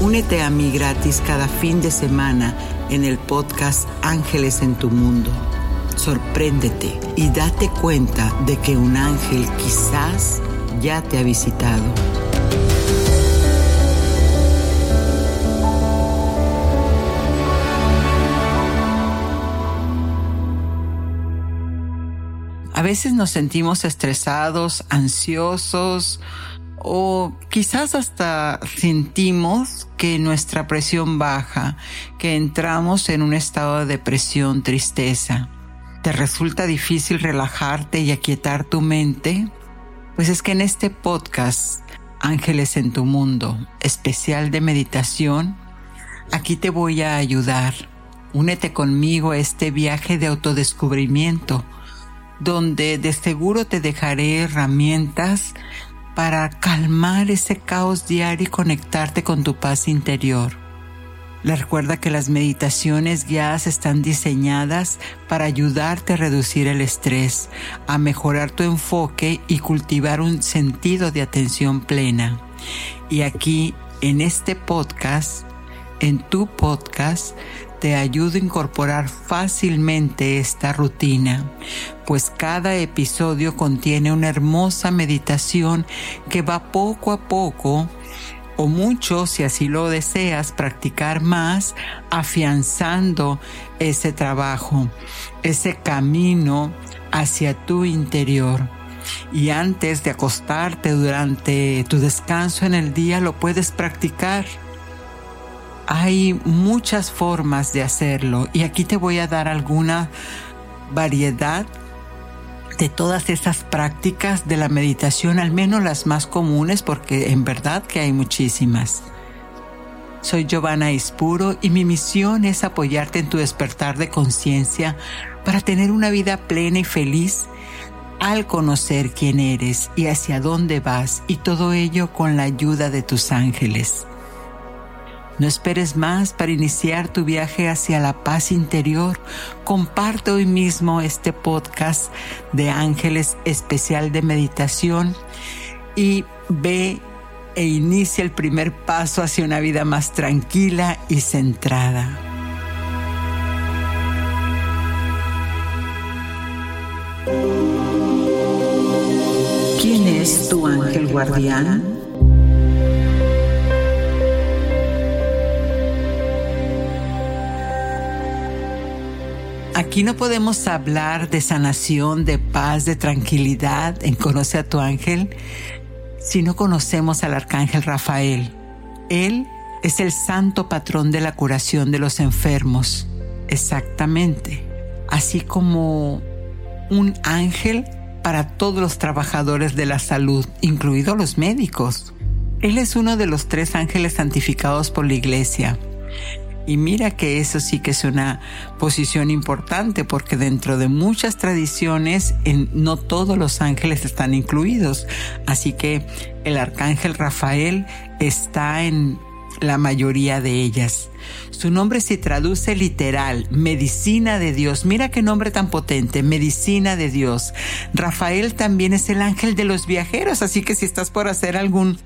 Únete a mí gratis cada fin de semana en el podcast Ángeles en tu Mundo. Sorpréndete y date cuenta de que un ángel quizás ya te ha visitado. A veces nos sentimos estresados, ansiosos, o quizás hasta sentimos que nuestra presión baja, que entramos en un estado de depresión, tristeza. ¿Te resulta difícil relajarte y aquietar tu mente? Pues es que en este podcast, Ángeles en tu Mundo, especial de meditación, aquí te voy a ayudar. Únete conmigo a este viaje de autodescubrimiento, donde de seguro te dejaré herramientas para calmar ese caos diario y conectarte con tu paz interior. Le recuerda que las meditaciones guiadas están diseñadas para ayudarte a reducir el estrés, a mejorar tu enfoque y cultivar un sentido de atención plena. Y aquí, en este podcast, en tu podcast, te ayudo a incorporar fácilmente esta rutina, pues cada episodio contiene una hermosa meditación que va poco a poco o mucho, si así lo deseas, practicar más, afianzando ese trabajo, ese camino hacia tu interior. Y antes de acostarte durante tu descanso en el día, lo puedes practicar hay muchas formas de hacerlo y aquí te voy a dar alguna variedad de todas esas prácticas de la meditación, al menos las más comunes, porque en verdad que hay muchísimas. Soy Giovanna Ispuro y mi misión es apoyarte en tu despertar de conciencia para tener una vida plena y feliz al conocer quién eres y hacia dónde vas y todo ello con la ayuda de tus ángeles. No esperes más para iniciar tu viaje hacia la paz interior. Comparte hoy mismo este podcast de Ángeles especial de meditación y ve e inicia el primer paso hacia una vida más tranquila y centrada. ¿Quién es tu ángel guardián? Aquí no podemos hablar de sanación, de paz, de tranquilidad en Conoce a tu ángel si no conocemos al arcángel Rafael. Él es el santo patrón de la curación de los enfermos. Exactamente. Así como un ángel para todos los trabajadores de la salud, incluidos los médicos. Él es uno de los tres ángeles santificados por la iglesia. Y mira que eso sí que es una posición importante porque dentro de muchas tradiciones no todos los ángeles están incluidos. Así que el arcángel Rafael está en la mayoría de ellas. Su nombre se traduce literal, medicina de Dios. Mira qué nombre tan potente, medicina de Dios. Rafael también es el ángel de los viajeros, así que si estás por hacer algún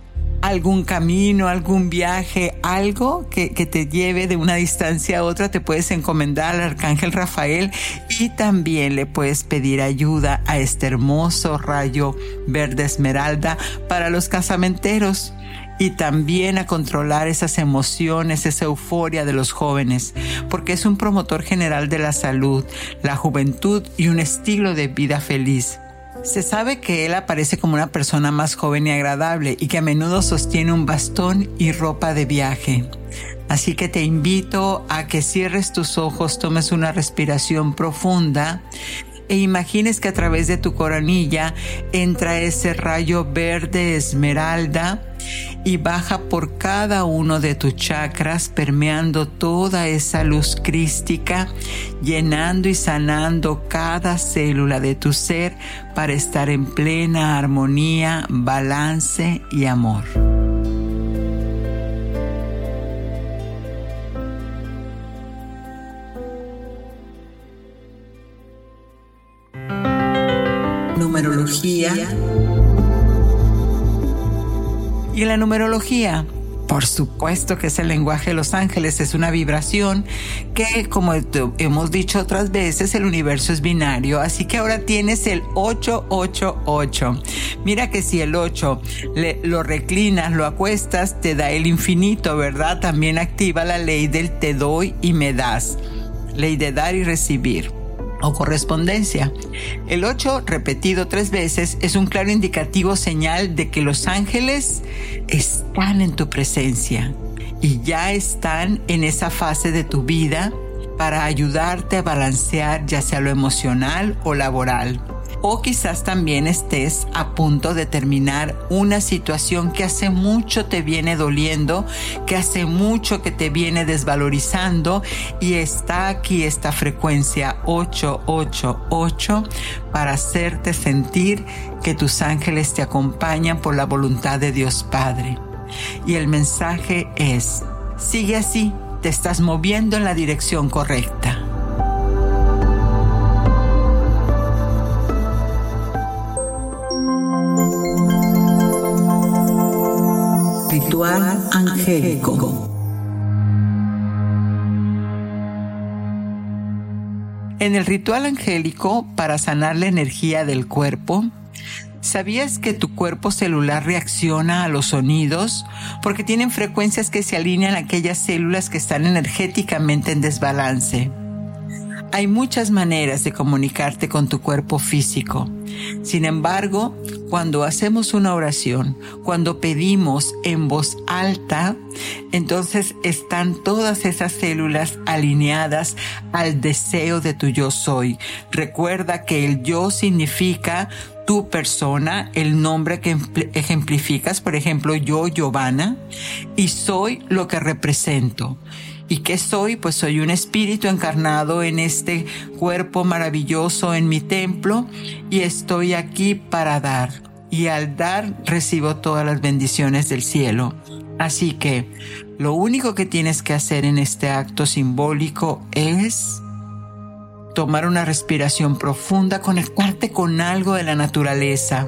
algún camino, algún viaje, algo que, te lleve de una distancia a otra, te puedes encomendar al arcángel Rafael y también le puedes pedir ayuda a este hermoso rayo verde esmeralda para los casamenteros y también a controlar esas emociones, esa euforia de los jóvenes, porque es un promotor general de la salud, la juventud y un estilo de vida feliz. Se sabe que él aparece como una persona más joven y agradable y que a menudo sostiene un bastón y ropa de viaje. Así que te invito a que cierres tus ojos, tomes una respiración profunda e imagines que a través de tu coronilla entra ese rayo verde esmeralda y baja por cada uno de tus chakras, permeando toda esa luz crística, llenando y sanando cada célula de tu ser para estar en plena armonía, balance y amor. numerología. Y la numerología, por supuesto que es el lenguaje de los ángeles, es una vibración que, como hemos dicho otras veces, el universo es binario, así que ahora tienes el 888. Mira que si el 8 lo reclinas, lo acuestas, te da el infinito, ¿verdad? También activa la ley del te doy y me das, ley de dar y recibir o correspondencia. El 8 repetido tres veces es un claro indicativo señal de que los ángeles están en tu presencia y ya están en esa fase de tu vida para ayudarte a balancear ya sea lo emocional o laboral o quizás también estés a punto de terminar una situación que hace mucho te viene doliendo, que hace mucho que te viene desvalorizando y está aquí esta frecuencia 888 para hacerte sentir que tus ángeles te acompañan por la voluntad de Dios Padre. Y el mensaje es, sigue así, te estás moviendo en la dirección correcta. Ritual angélico. En el ritual angélico, para sanar la energía del cuerpo, ¿Sabías que tu cuerpo celular reacciona a los sonidos? Porque tienen frecuencias que se alinean a aquellas células que están energéticamente en desbalance. Hay muchas maneras de comunicarte con tu cuerpo físico. Sin embargo, cuando hacemos una oración, cuando pedimos en voz alta, entonces están todas esas células alineadas al deseo de tu yo soy. Recuerda que el yo significa tu persona, el nombre que ejemplificas, por ejemplo, yo, Giovanna, y soy lo que represento. ¿Y qué soy? Pues soy un espíritu encarnado en este cuerpo maravilloso en mi templo y estoy aquí para dar. Y al dar recibo todas las bendiciones del cielo. Así que lo único que tienes que hacer en este acto simbólico es tomar una respiración profunda, conectarte con algo de la naturaleza.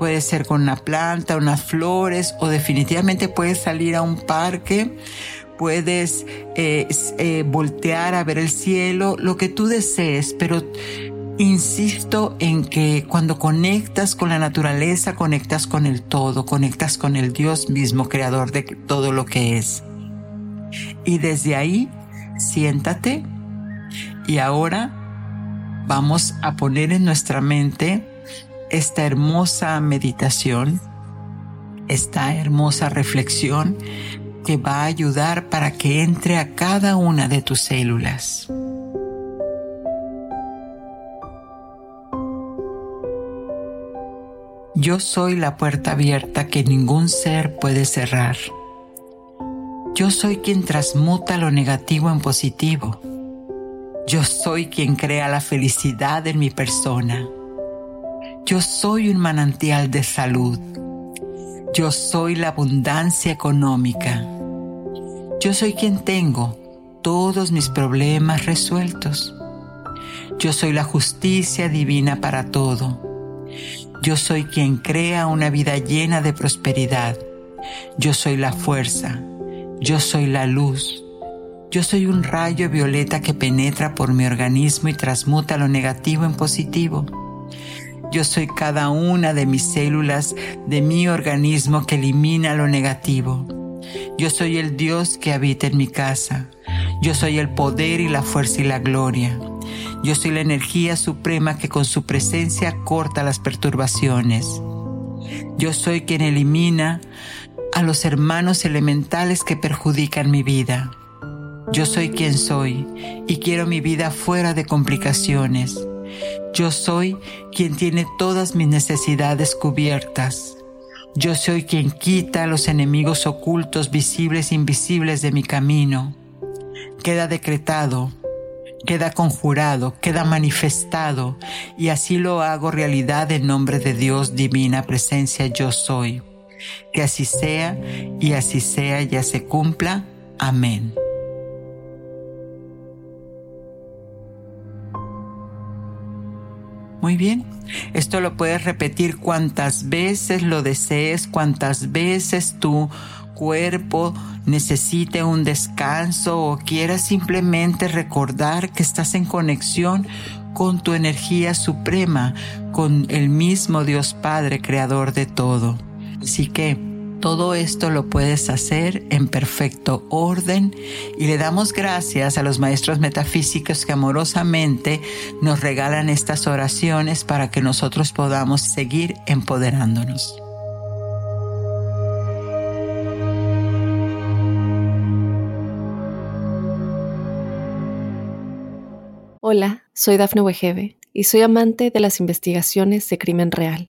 Puede ser con una planta, unas flores o definitivamente puedes salir a un parque puedes eh, eh, voltear a ver el cielo, lo que tú desees, pero insisto en que cuando conectas con la naturaleza, conectas con el todo, conectas con el Dios mismo, creador de todo lo que es. Y desde ahí, siéntate y ahora vamos a poner en nuestra mente esta hermosa meditación, esta hermosa reflexión que va a ayudar para que entre a cada una de tus células. Yo soy la puerta abierta que ningún ser puede cerrar. Yo soy quien transmuta lo negativo en positivo. Yo soy quien crea la felicidad en mi persona. Yo soy un manantial de salud. Yo soy la abundancia económica. Yo soy quien tengo todos mis problemas resueltos. Yo soy la justicia divina para todo. Yo soy quien crea una vida llena de prosperidad. Yo soy la fuerza. Yo soy la luz. Yo soy un rayo violeta que penetra por mi organismo y transmuta lo negativo en positivo. Yo soy cada una de mis células de mi organismo que elimina lo negativo. Yo soy el Dios que habita en mi casa. Yo soy el poder y la fuerza y la gloria. Yo soy la energía suprema que con su presencia corta las perturbaciones. Yo soy quien elimina a los hermanos elementales que perjudican mi vida. Yo soy quien soy y quiero mi vida fuera de complicaciones. Yo soy quien tiene todas mis necesidades cubiertas. Yo soy quien quita los enemigos ocultos, visibles e invisibles de mi camino. Queda decretado, queda conjurado, queda manifestado, y así lo hago realidad en nombre de Dios, divina presencia yo soy. Que así sea, y así sea, ya se cumpla. Amén. Muy bien. Esto lo puedes repetir cuantas veces lo desees, cuantas veces tu cuerpo necesite un descanso o quieras simplemente recordar que estás en conexión con tu energía suprema, con el mismo Dios Padre, creador de todo. Así que todo esto lo puedes hacer en perfecto orden y le damos gracias a los maestros metafísicos que amorosamente nos regalan estas oraciones para que nosotros podamos seguir empoderándonos. Hola, soy Dafne Wegebe y soy amante de las investigaciones de crimen real.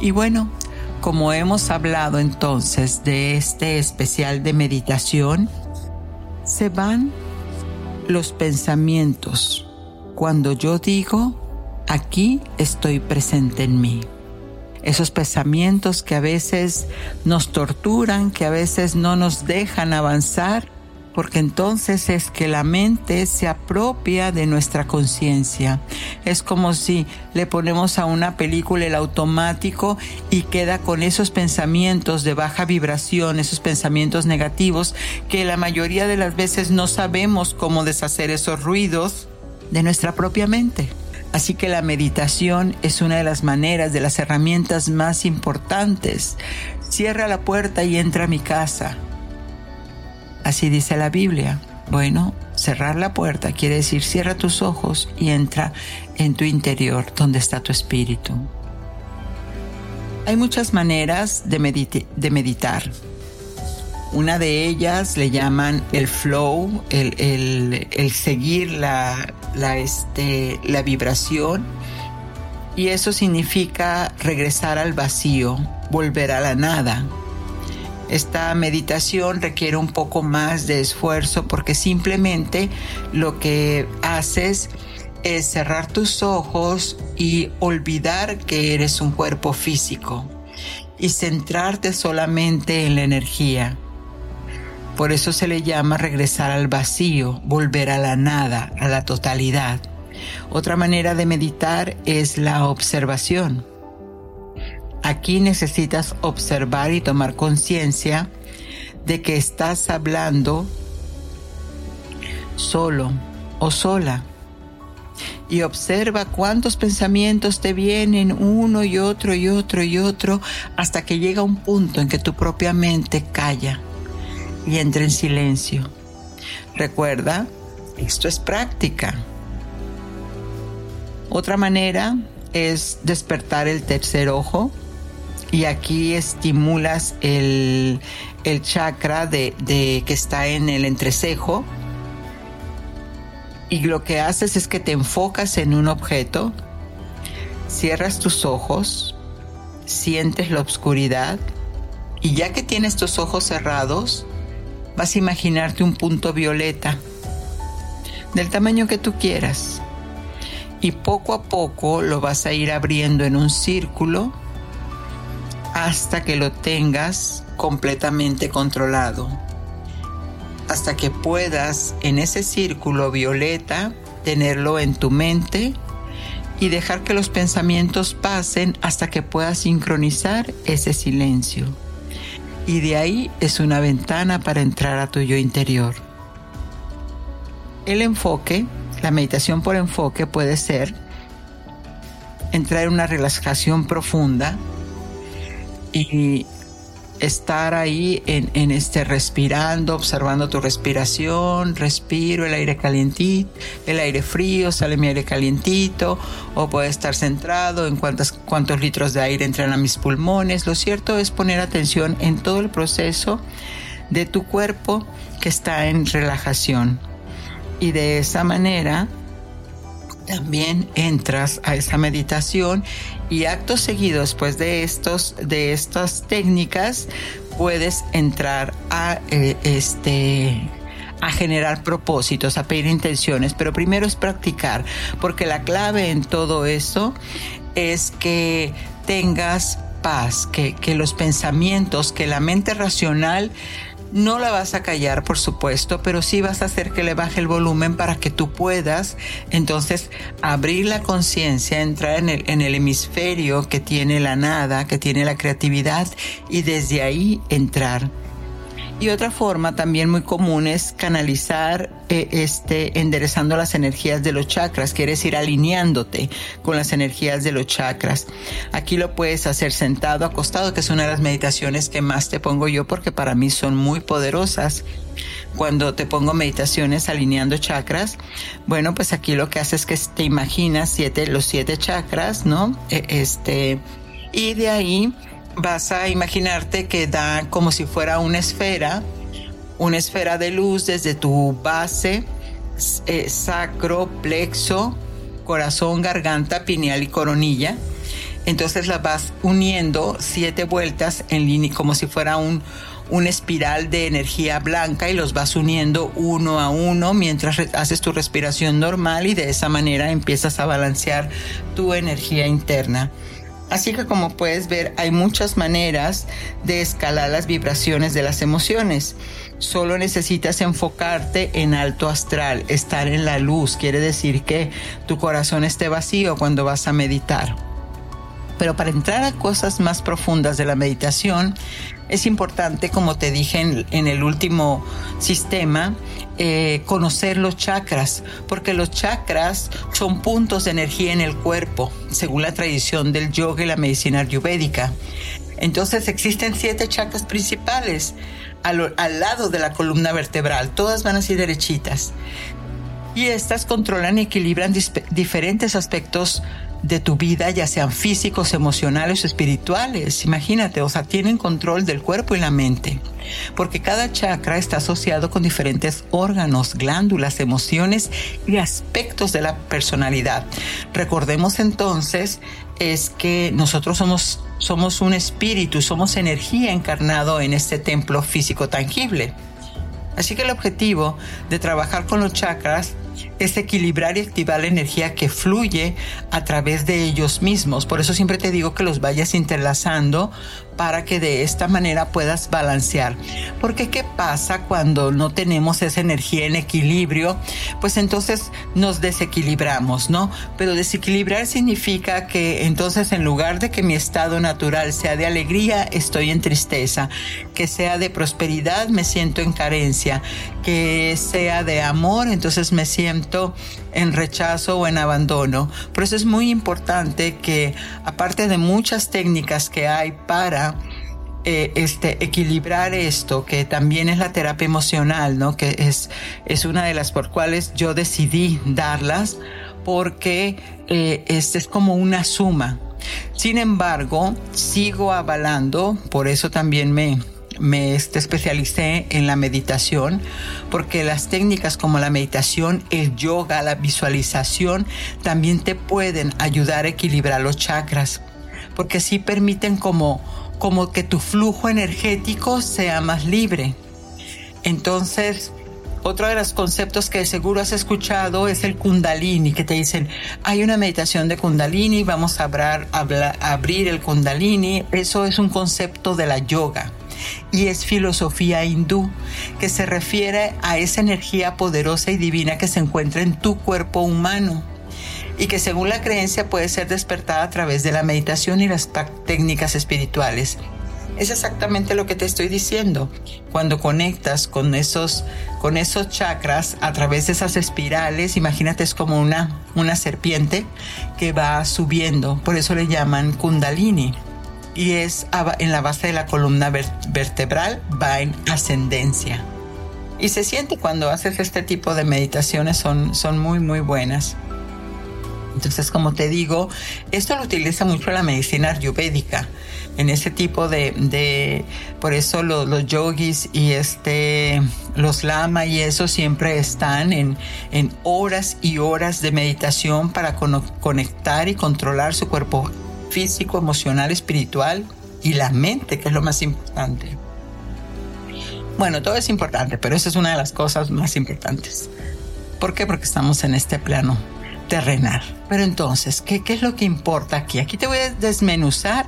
Y bueno, como hemos hablado entonces de este especial de meditación, se van los pensamientos cuando yo digo, aquí estoy presente en mí. Esos pensamientos que a veces nos torturan, que a veces no nos dejan avanzar, porque entonces es que la mente se apropia de nuestra conciencia. Es como si le ponemos a una película el automático y queda con esos pensamientos de baja vibración, esos pensamientos negativos, que la mayoría de las veces no sabemos cómo deshacer esos ruidos de nuestra propia mente. Así que la meditación es una de las maneras, de las herramientas más importantes. Cierra la puerta y entra a mi casa Así dice la Biblia. Bueno, cerrar la puerta quiere decir cierra tus ojos y entra en tu interior donde está tu espíritu. Hay muchas maneras de, meditar. Una de ellas le llaman el flow, el, seguir este, la vibración. Y eso significa regresar al vacío, volver a la nada. Esta meditación requiere un poco más de esfuerzo porque simplemente lo que haces es cerrar tus ojos y olvidar que eres un cuerpo físico y centrarte solamente en la energía. Por eso se le llama regresar al vacío, volver a la nada, a la totalidad. Otra manera de meditar es la observación. Aquí necesitas observar y tomar conciencia de que estás hablando solo o sola. Y observa cuántos pensamientos te vienen uno y otro y otro y otro hasta que llega un punto en que tu propia mente calla y entra en silencio. Recuerda, esto es práctica. Otra manera es despertar el tercer ojo y aquí estimulas el, el chakra de, de, que está en el entrecejo. Y lo que haces es que te enfocas en un objeto, cierras tus ojos, sientes la oscuridad y ya que tienes tus ojos cerrados, vas a imaginarte un punto violeta del tamaño que tú quieras. Y poco a poco lo vas a ir abriendo en un círculo hasta que lo tengas completamente controlado. Hasta que puedas en ese círculo violeta tenerlo en tu mente y dejar que los pensamientos pasen hasta que puedas sincronizar ese silencio. Y de ahí es una ventana para entrar a tu yo interior. El enfoque, la meditación por enfoque puede ser entrar en una relajación profunda y estar ahí en, este respirando, observando tu respiración, respiro el aire calientito, el aire frío, sale mi aire calientito, o puede estar centrado en cuántos, cuántos litros de aire entran a mis pulmones. Lo cierto es poner atención en todo el proceso de tu cuerpo que está en relajación. Y de esa manera también entras a esa meditación y acto seguido después de estos de estas técnicas puedes entrar a eh, este a generar propósitos, a pedir intenciones, pero primero es practicar, porque la clave en todo eso es que tengas paz, que, que los pensamientos, que la mente racional no la vas a callar, por supuesto, pero sí vas a hacer que le baje el volumen para que tú puedas entonces abrir la conciencia, entrar en el, en el hemisferio que tiene la nada, que tiene la creatividad y desde ahí entrar y otra forma también muy común es canalizar, eh, este, enderezando las energías de los chakras, quiere decir alineándote con las energías de los chakras. Aquí lo puedes hacer sentado, acostado, que es una de las meditaciones que más te pongo yo porque para mí son muy poderosas cuando te pongo meditaciones alineando chakras, bueno, pues aquí lo que haces es que te imaginas siete, los siete chakras, ¿no? E, este, y de ahí vas a imaginarte que da como si fuera una esfera, una esfera de luz desde tu base, eh, sacro, plexo, corazón, garganta, pineal y coronilla. Entonces la vas uniendo siete vueltas en línea, como si fuera un, una espiral de energía blanca y los vas uniendo uno a uno mientras haces tu respiración normal y de esa manera empiezas a balancear tu energía interna. Así que como puedes ver, hay muchas maneras de escalar las vibraciones de las emociones. Solo necesitas enfocarte en alto astral, estar en la luz. Quiere decir que tu corazón esté vacío cuando vas a meditar. Pero para entrar a cosas más profundas de la meditación, es importante, como te dije en, el último sistema, eh, conocer los chakras, porque los chakras son puntos de energía en el cuerpo, según la tradición del yoga y la medicina ayurvédica. Entonces existen siete chakras principales al, al lado de la columna vertebral, todas van así derechitas. Y estas controlan y equilibran diferentes aspectos de tu vida, ya sean físicos, emocionales o espirituales. Imagínate, o sea, tienen control del cuerpo y la mente. Porque cada chakra está asociado con diferentes órganos, glándulas, emociones y aspectos de la personalidad. Recordemos entonces es que nosotros somos, somos un espíritu, somos energía encarnado en este templo físico tangible. Así que el objetivo de trabajar con los chakras es equilibrar y activar la energía que fluye a través de ellos mismos. Por eso siempre te digo que los vayas interlazando para que de esta manera puedas balancear. Porque ¿qué pasa cuando no tenemos esa energía en equilibrio? Pues entonces nos desequilibramos, ¿no? Pero desequilibrar significa que entonces en lugar de que mi estado natural sea de alegría, estoy en tristeza. Que sea de prosperidad, me siento en carencia. Que sea de amor, entonces me siento en rechazo o en abandono. Por eso es muy importante que, aparte de muchas técnicas que hay para eh, este, equilibrar esto, que también es la terapia emocional, ¿no? Que es, es una de las por cuales yo decidí darlas, porque este es como una suma Sin embargo, sigo avalando, por eso también me, me este, especialicé en la meditación, porque las técnicas como la meditación, el yoga, la visualización, también te pueden ayudar a equilibrar los chakras, porque sí permiten como, como que tu flujo energético sea más libre. Entonces, otro de los conceptos que seguro has escuchado es el kundalini, que te dicen, hay una meditación de kundalini, vamos a, abrir el kundalini. Eso es un concepto de la yoga y es filosofía hindú que se refiere a esa energía poderosa y divina que se encuentra en tu cuerpo humano y que según la creencia puede ser despertada a través de la meditación y las técnicas espirituales es exactamente lo que te estoy diciendo. Cuando conectas con esos, con esos chakras a través de esas espirales, imagínate es como una, una serpiente que va subiendo, por eso le llaman kundalini. Y es en la base de la columna vertebral, va en ascendencia. Y se siente cuando haces este tipo de meditaciones, son, son muy, muy buenas. Entonces, como te digo, esto lo utiliza mucho la medicina ayurvédica en ese tipo de, por eso los, yogis y este, los lama y eso siempre están en, en horas y horas de meditación para conectar y controlar su cuerpo físico, emocional, espiritual y la mente, que es lo más importante. Bueno, todo es importante, pero esa es una de las cosas más importantes. ¿Por qué? Porque estamos en este plano terrenal. Pero entonces, ¿qué, ¿qué, es lo que importa aquí? Aquí te voy a desmenuzar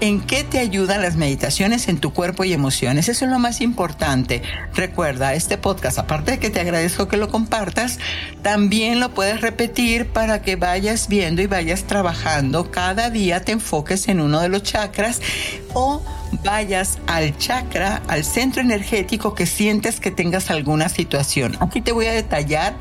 en qué te ayudan las meditaciones en tu cuerpo y emociones. Eso es lo más importante. Recuerda, este podcast, aparte de que te agradezco que lo compartas, también lo puedes repetir para que vayas viendo y vayas trabajando. Cada día te enfoques en uno de los chakras o vayas al chakra, al centro energético que sientes que tengas alguna situación. Aquí te voy a detallar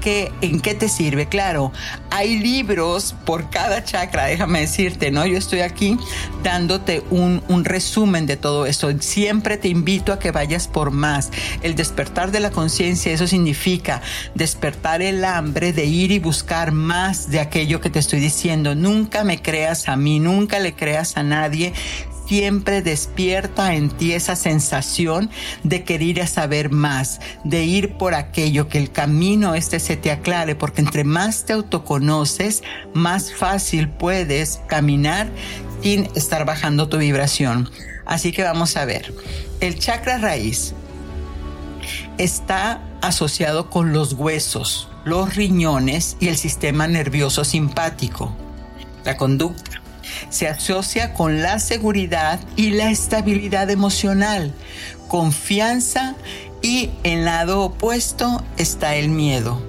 que, en qué te sirve. Claro, hay libros por cada chakra, déjame decirte, ¿no? Yo estoy aquí dándote un, un resumen de todo esto. Siempre te invito a que vayas por más. El despertar de la conciencia, eso significa despertar el hambre de ir y buscar más de aquello que te estoy diciendo. Nunca me creas a mí, nunca le creas a nadie siempre despierta en ti esa sensación de querer saber más, de ir por aquello, que el camino este se te aclare, porque entre más te autoconoces, más fácil puedes caminar sin estar bajando tu vibración. Así que vamos a ver, el chakra raíz está asociado con los huesos, los riñones y el sistema nervioso simpático, la conducta se asocia con la seguridad y la estabilidad emocional, confianza y en lado opuesto está el miedo.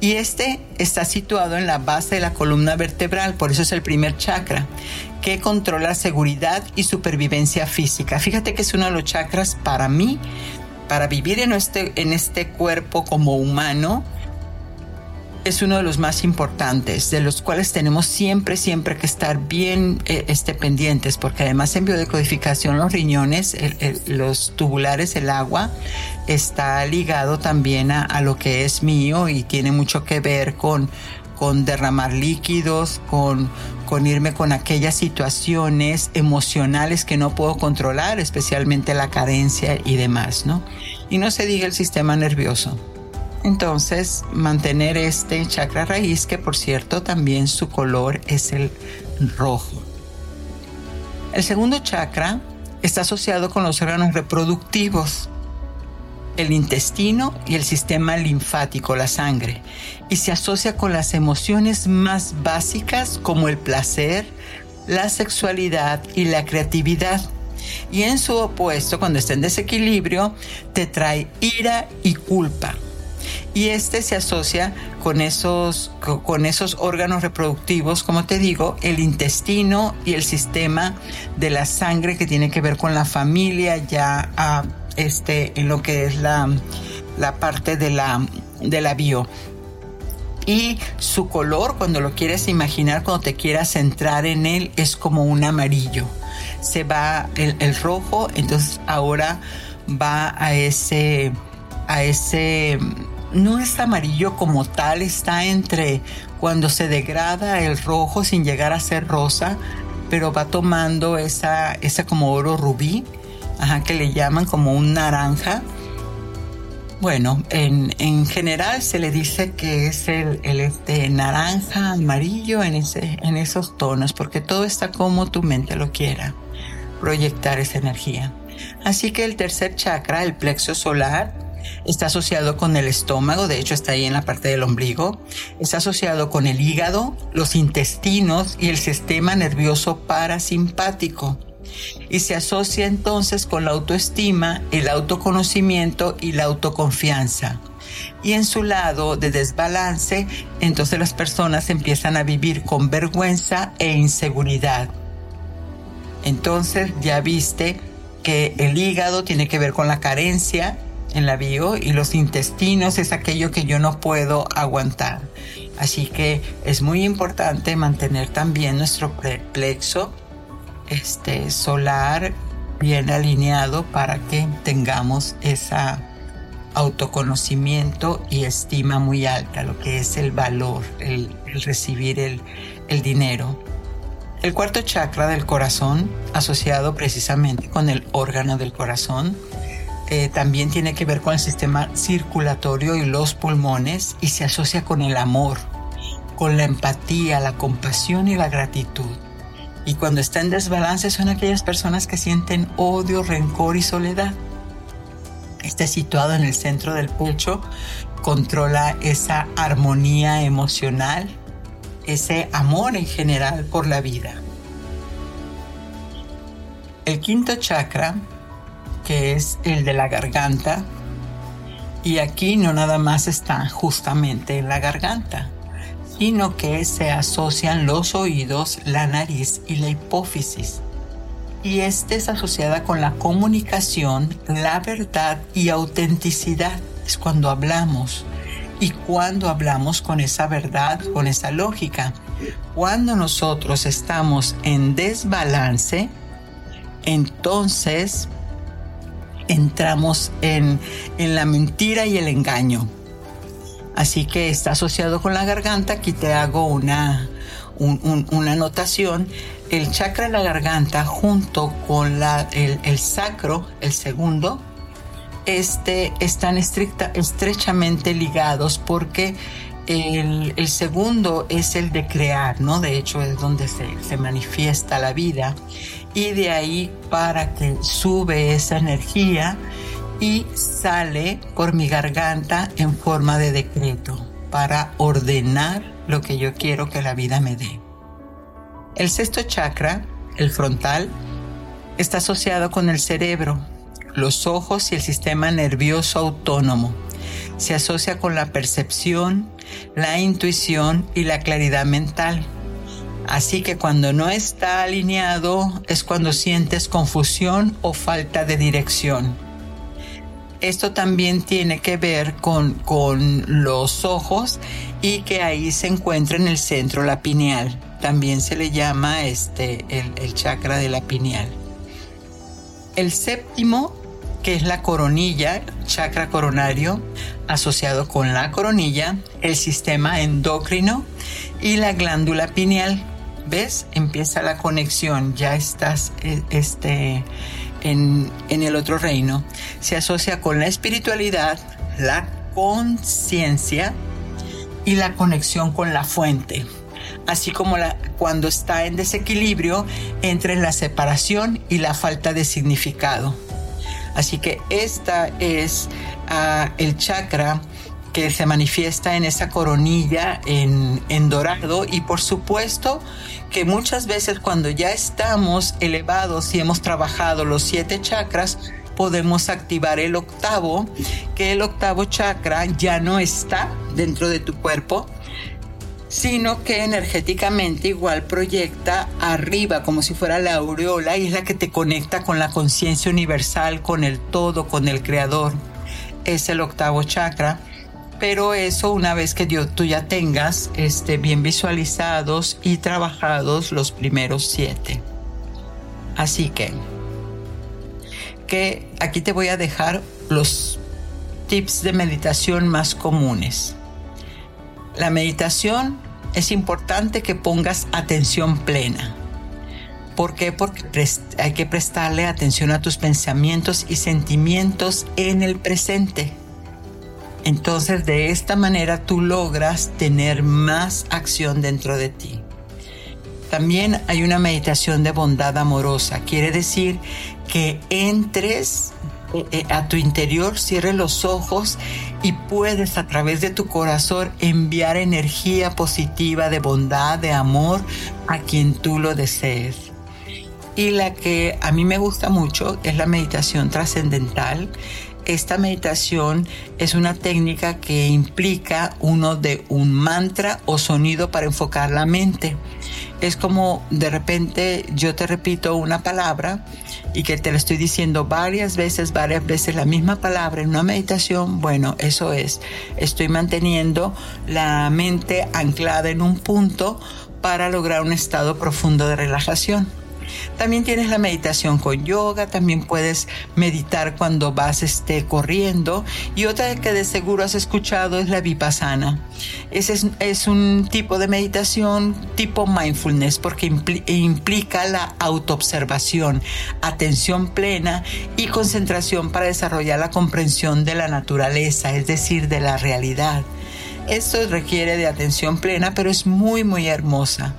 Y este está situado en la base de la columna vertebral, por eso es el primer chakra, que controla seguridad y supervivencia física. Fíjate que es uno de los chakras para mí, para vivir en este, en este cuerpo como humano, es uno de los más importantes, de los cuales tenemos siempre, siempre que estar bien eh, este, pendientes, porque además en biodecodificación los riñones, los tubulares, el agua, está ligado también a, lo que es mío y tiene mucho que ver con, con derramar líquidos, con, con irme con aquellas situaciones emocionales que no puedo controlar, especialmente la carencia y demás, ¿no? Y no se diga el sistema nervioso. Entonces, mantener este chakra raíz, que por cierto también su color es el rojo. El segundo chakra está asociado con los órganos reproductivos, el intestino y el sistema linfático, la sangre, y se asocia con las emociones más básicas como el placer, la sexualidad y la creatividad. Y en su opuesto, cuando está en desequilibrio, te trae ira y culpa y este se asocia con esos, con esos órganos reproductivos, como te digo, el intestino y el sistema de la sangre que tiene que ver con la familia, ya a, este, en lo que es la, la parte de la, de la bio y su color, cuando lo quieres imaginar, cuando te quieras centrar en él, es como un amarillo. Se va el, el rojo, entonces ahora va a ese, a ese no es amarillo como tal, está entre cuando se degrada el rojo sin llegar a ser rosa, pero va tomando esa, esa como oro rubí, ajá, que le llaman como un naranja. Bueno, en, en general se le dice que es el, el este naranja, amarillo en, ese, en esos tonos, porque todo está como tu mente lo quiera, proyectar esa energía. Así que el tercer chakra, el plexo solar, está asociado con el estómago, de hecho está ahí en la parte del ombligo, está asociado con el hígado, los intestinos y el sistema nervioso parasimpático. Y se asocia entonces con la autoestima, el autoconocimiento y la autoconfianza. Y en su lado de desbalance, entonces las personas empiezan a vivir con vergüenza e inseguridad. Entonces ya viste que el hígado tiene que ver con la carencia, en la bio y los intestinos es aquello que yo no puedo aguantar. Así que es muy importante mantener también nuestro plexo este, solar bien alineado para que tengamos esa autoconocimiento y estima muy alta, lo que es el valor, el, recibir el, el dinero. El cuarto chakra del corazón, asociado precisamente con el órgano del corazón, eh, también tiene que ver con el sistema circulatorio y los pulmones y se asocia con el amor, con la empatía, la compasión y la gratitud. Y cuando está en desbalance son aquellas personas que sienten odio, rencor y soledad. Está situado en el centro del pecho, controla esa armonía emocional, ese amor en general por la vida. El quinto chakra que es el de la garganta. Y aquí no nada más está justamente en la garganta, sino que se asocian los oídos, la nariz y la hipófisis. Y esta es asociada con la comunicación, la verdad y autenticidad. Es cuando hablamos. Y cuando hablamos con esa verdad, con esa lógica. Cuando nosotros estamos en desbalance, entonces entramos en, la mentira y el engaño. Así que está asociado con la garganta. Aquí te hago una, una anotación. El chakra de la garganta junto con la, el, sacro, el segundo, este, están estricta, estrechamente ligados porque el, el, segundo es el de crear, ¿no? De hecho es donde se, se manifiesta la vida y de ahí para que sube esa energía y sale por mi garganta en forma de decreto para ordenar lo que yo quiero que la vida me dé. El sexto chakra, el frontal, está asociado con el cerebro, los ojos y el sistema nervioso autónomo. Se asocia con la percepción, la intuición y la claridad mental Así que cuando no está alineado es cuando sientes confusión o falta de dirección. Esto también tiene que ver con, los ojos y que ahí se encuentra en el centro la pineal. También se le llama este, el, el chakra de la pineal. El séptimo, que es la coronilla, chakra coronario, asociado con la coronilla, el sistema endocrino y la glándula pineal, ¿Ves? Empieza la conexión, ya estás eh, este, en, en el otro reino. Se asocia con la espiritualidad, la conciencia y la conexión con la fuente. Así como la, cuando está en desequilibrio entre la separación y la falta de significado. Así que esta es uh, el chakra que se manifiesta en esa coronilla en, dorado y por supuesto que muchas veces cuando ya estamos elevados y hemos trabajado los siete chakras podemos activar el octavo que el octavo chakra ya no está dentro de tu cuerpo sino que energéticamente igual proyecta arriba como si fuera la aureola y es la que te conecta con la conciencia universal, con el todo, con el creador. Es el octavo chakra pero eso una vez que tú ya tengas este, bien visualizados y trabajados los primeros siete. Así que, que aquí te voy a dejar los tips de meditación más comunes. La meditación es importante que pongas atención plena. ¿Por qué? Porque hay que prestarle atención a tus pensamientos y sentimientos en el presente. Entonces de esta manera tú logras tener más acción dentro de ti. También hay una meditación de bondad amorosa. Quiere decir que entres eh, a tu interior, cierres los ojos y puedes a través de tu corazón enviar energía positiva de bondad, de amor a quien tú lo desees. Y la que a mí me gusta mucho es la meditación trascendental. Esta meditación es una técnica que implica uno de un mantra o sonido para enfocar la mente. Es como de repente yo te repito una palabra y que te lo estoy diciendo varias veces, varias veces la misma palabra en una meditación, bueno, eso es, estoy manteniendo la mente anclada en un punto para lograr un estado profundo de relajación. También tienes la meditación con yoga, también puedes meditar cuando vas este, corriendo y otra que de seguro has escuchado es la vipassana. Ese es, un tipo de meditación tipo mindfulness porque implica la autoobservación, atención plena y concentración para desarrollar la comprensión de la naturaleza, es decir, de la realidad. Esto requiere de atención plena, pero es muy, muy hermosa.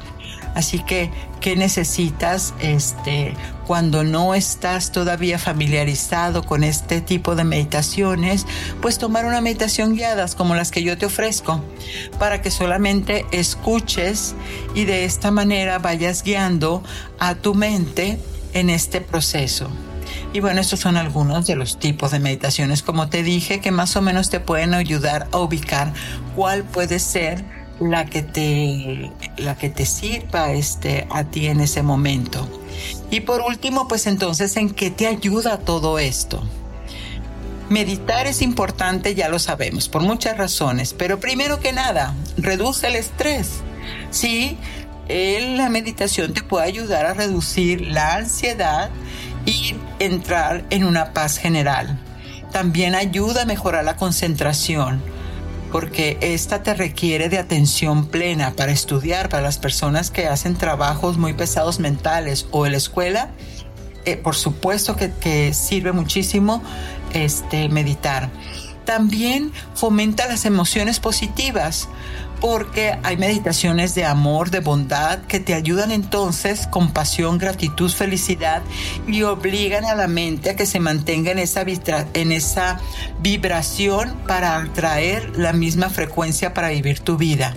Así que, ¿qué necesitas este, cuando no estás todavía familiarizado con este tipo de meditaciones? Pues tomar una meditación guiadas como las que yo te ofrezco, para que solamente escuches y de esta manera vayas guiando a tu mente en este proceso. Y bueno, estos son algunos de los tipos de meditaciones, como te dije, que más o menos te pueden ayudar a ubicar cuál puede ser la que te, la que te sirva este, a ti en ese momento. Y por último, pues entonces, ¿en qué te ayuda todo esto? Meditar es importante, ya lo sabemos, por muchas razones, pero primero que nada, reduce el estrés. Sí, la meditación te puede ayudar a reducir la ansiedad y entrar en una paz general. También ayuda a mejorar la concentración porque esta te requiere de atención plena para estudiar, para las personas que hacen trabajos muy pesados mentales o en la escuela. Eh, por supuesto que, que, sirve muchísimo este, meditar. También fomenta las emociones positivas porque hay meditaciones de amor, de bondad, que te ayudan entonces con pasión, gratitud, felicidad y obligan a la mente a que se mantenga en esa, vibración para atraer la misma frecuencia para vivir tu vida.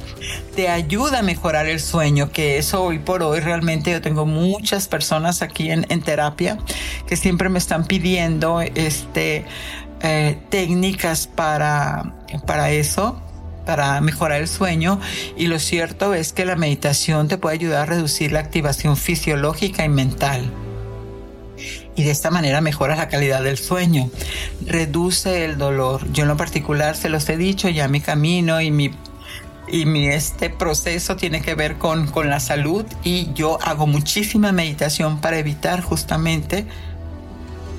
Te ayuda a mejorar el sueño, que eso hoy por hoy realmente yo tengo muchas personas aquí en, en terapia que siempre me están pidiendo este, eh, técnicas para, para eso para mejorar el sueño y lo cierto es que la meditación te puede ayudar a reducir la activación fisiológica y mental. Y de esta manera mejora la calidad del sueño, reduce el dolor. Yo en lo particular se los he dicho, ya mi camino y mi y mi este proceso tiene que ver con, con la salud y yo hago muchísima meditación para evitar justamente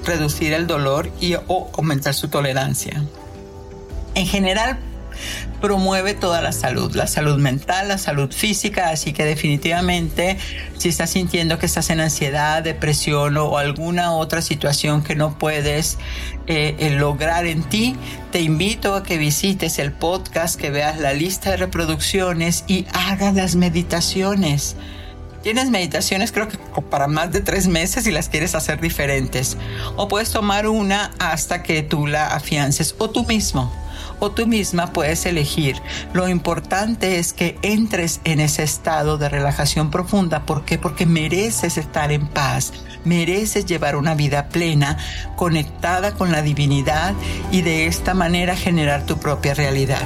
reducir el dolor y o aumentar su tolerancia. En general, promueve toda la salud, la salud mental, la salud física, así que definitivamente si estás sintiendo que estás en ansiedad, depresión o alguna otra situación que no puedes eh, eh, lograr en ti, te invito a que visites el podcast, que veas la lista de reproducciones y hagas las meditaciones. Tienes meditaciones creo que para más de tres meses y las quieres hacer diferentes. O puedes tomar una hasta que tú la afiances o tú mismo o tú misma puedes elegir. Lo importante es que entres en ese estado de relajación profunda. ¿Por qué? Porque mereces estar en paz, mereces llevar una vida plena, conectada con la divinidad y de esta manera generar tu propia realidad.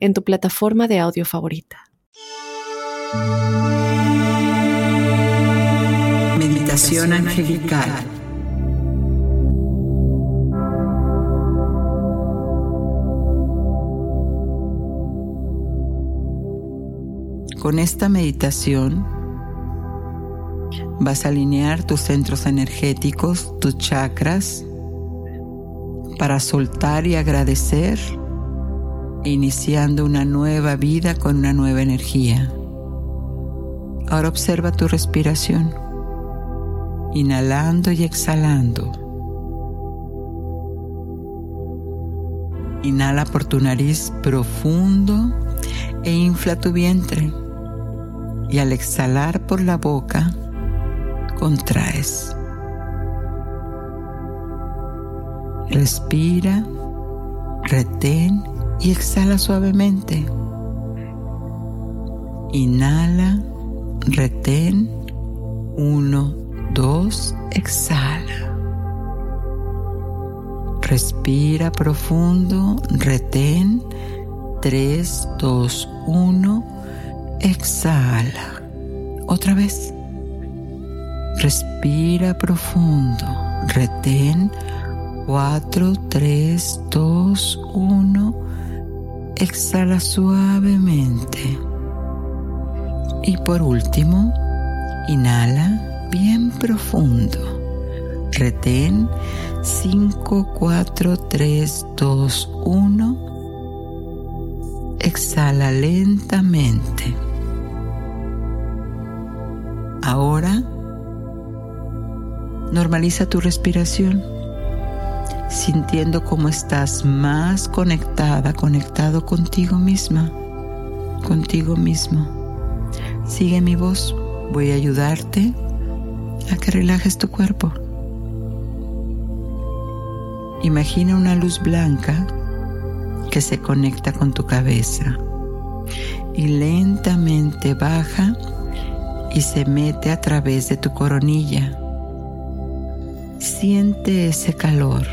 en tu plataforma de audio favorita. Meditación angelical. Con esta meditación vas a alinear tus centros energéticos, tus chakras, para soltar y agradecer, iniciando una nueva vida con una nueva energía. Ahora observa tu respiración, inhalando y exhalando. Inhala por tu nariz profundo e infla tu vientre y al exhalar por la boca, contraes. Respira, retén y exhala suavemente. Inhala, retén, uno, dos, exhala. Respira profundo, retén, tres, dos, uno, Exhala. Otra vez. Respira profundo. Retén. 4, 3, 2, 1. Exhala suavemente. Y por último, inhala bien profundo. Retén 5, 4, 3, 2, 1. Exhala lentamente. Ahora, normaliza tu respiración, sintiendo cómo estás más conectada, conectado contigo misma, contigo mismo. Sigue mi voz, voy a ayudarte a que relajes tu cuerpo. Imagina una luz blanca que se conecta con tu cabeza y lentamente baja y se mete a través de tu coronilla. Siente ese calor,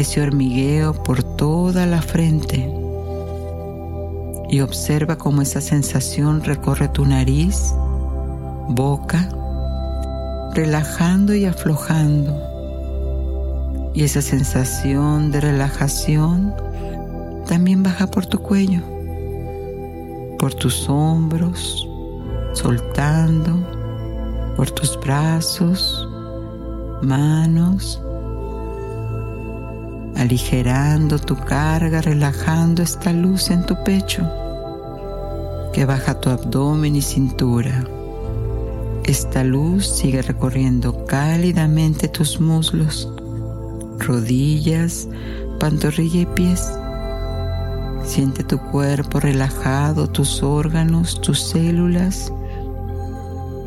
ese hormigueo por toda la frente y observa cómo esa sensación recorre tu nariz, boca, relajando y aflojando. Y esa sensación de relajación también baja por tu cuello por tus hombros, soltando, por tus brazos, manos, aligerando tu carga, relajando esta luz en tu pecho que baja tu abdomen y cintura. Esta luz sigue recorriendo cálidamente tus muslos, rodillas, pantorrilla y pies Siente tu cuerpo relajado, tus órganos, tus células.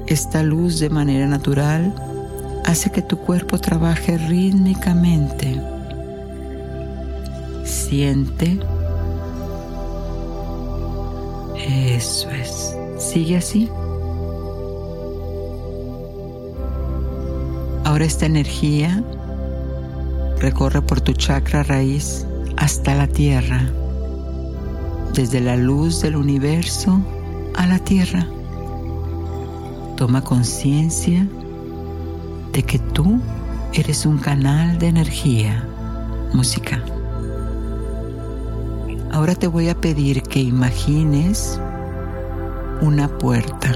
Esta luz de manera natural hace que tu cuerpo trabaje rítmicamente. Siente. Eso es. Sigue así. Ahora esta energía recorre por tu chakra raíz hasta la tierra desde la luz del universo a la tierra. Toma conciencia de que tú eres un canal de energía, música. Ahora te voy a pedir que imagines una puerta.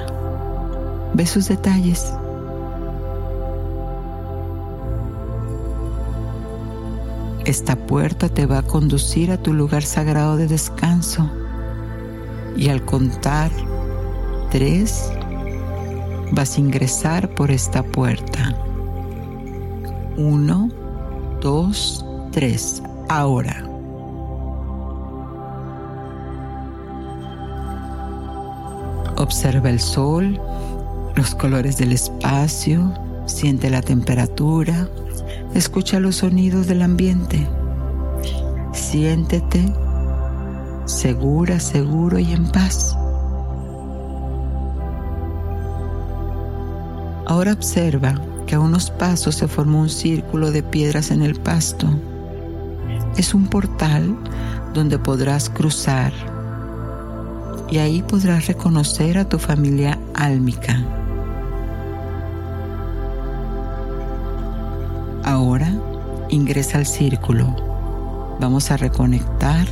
Ve sus detalles. Esta puerta te va a conducir a tu lugar sagrado de descanso. Y al contar tres, vas a ingresar por esta puerta. Uno, dos, tres. Ahora. Observa el sol, los colores del espacio, siente la temperatura, Escucha los sonidos del ambiente. Siéntete segura, seguro y en paz. Ahora observa que a unos pasos se formó un círculo de piedras en el pasto. Es un portal donde podrás cruzar y ahí podrás reconocer a tu familia álmica. Ahora ingresa al círculo. Vamos a reconectar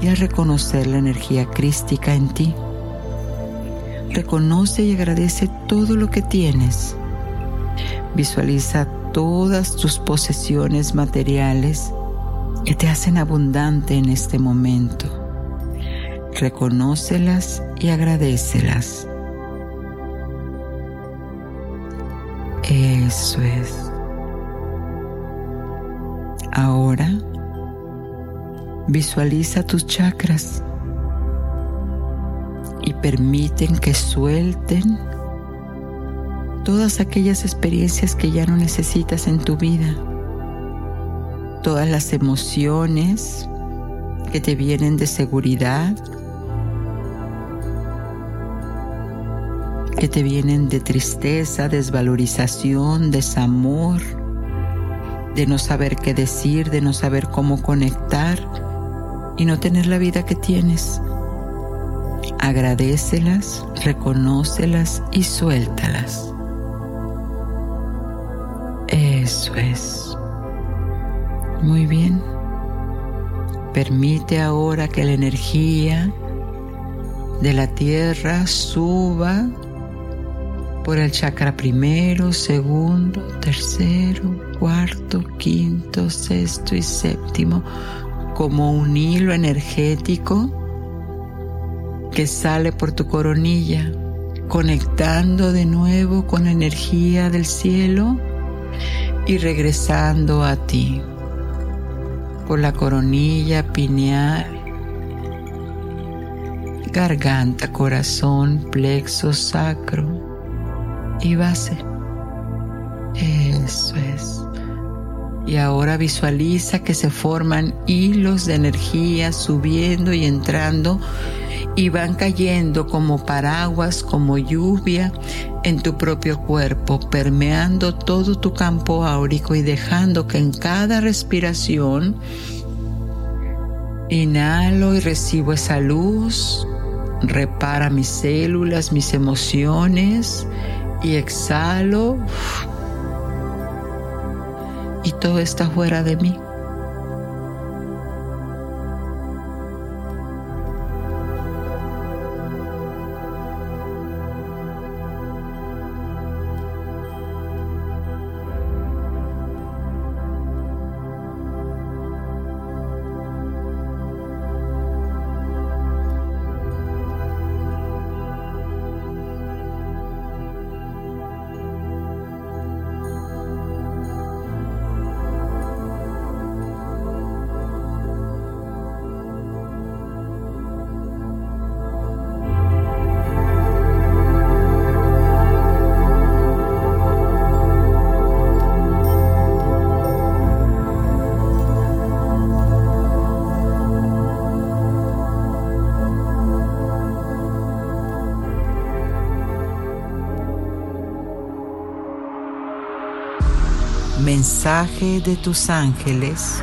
y a reconocer la energía crística en ti. Reconoce y agradece todo lo que tienes. Visualiza todas tus posesiones materiales que te hacen abundante en este momento. Reconócelas y agradecelas. Eso es. Ahora visualiza tus chakras y permiten que suelten todas aquellas experiencias que ya no necesitas en tu vida, todas las emociones que te vienen de seguridad, que te vienen de tristeza, desvalorización, desamor, de no saber qué decir, de no saber cómo conectar y no tener la vida que tienes. Agradecelas, reconócelas y suéltalas. Eso es. Muy bien. Permite ahora que la energía de la tierra suba por el chakra primero, segundo, tercero, cuarto, quinto, sexto y séptimo como un hilo energético que sale por tu coronilla, conectando de nuevo con la energía del cielo y regresando a ti por la coronilla pineal, garganta, corazón, plexo sacro y base. Eso es. Y ahora visualiza que se forman hilos de energía subiendo y entrando y van cayendo como paraguas, como lluvia en tu propio cuerpo, permeando todo tu campo áurico y dejando que en cada respiración inhalo y recibo esa luz, repara mis células, mis emociones y exhalo y todo está fuera de mí. De tus ángeles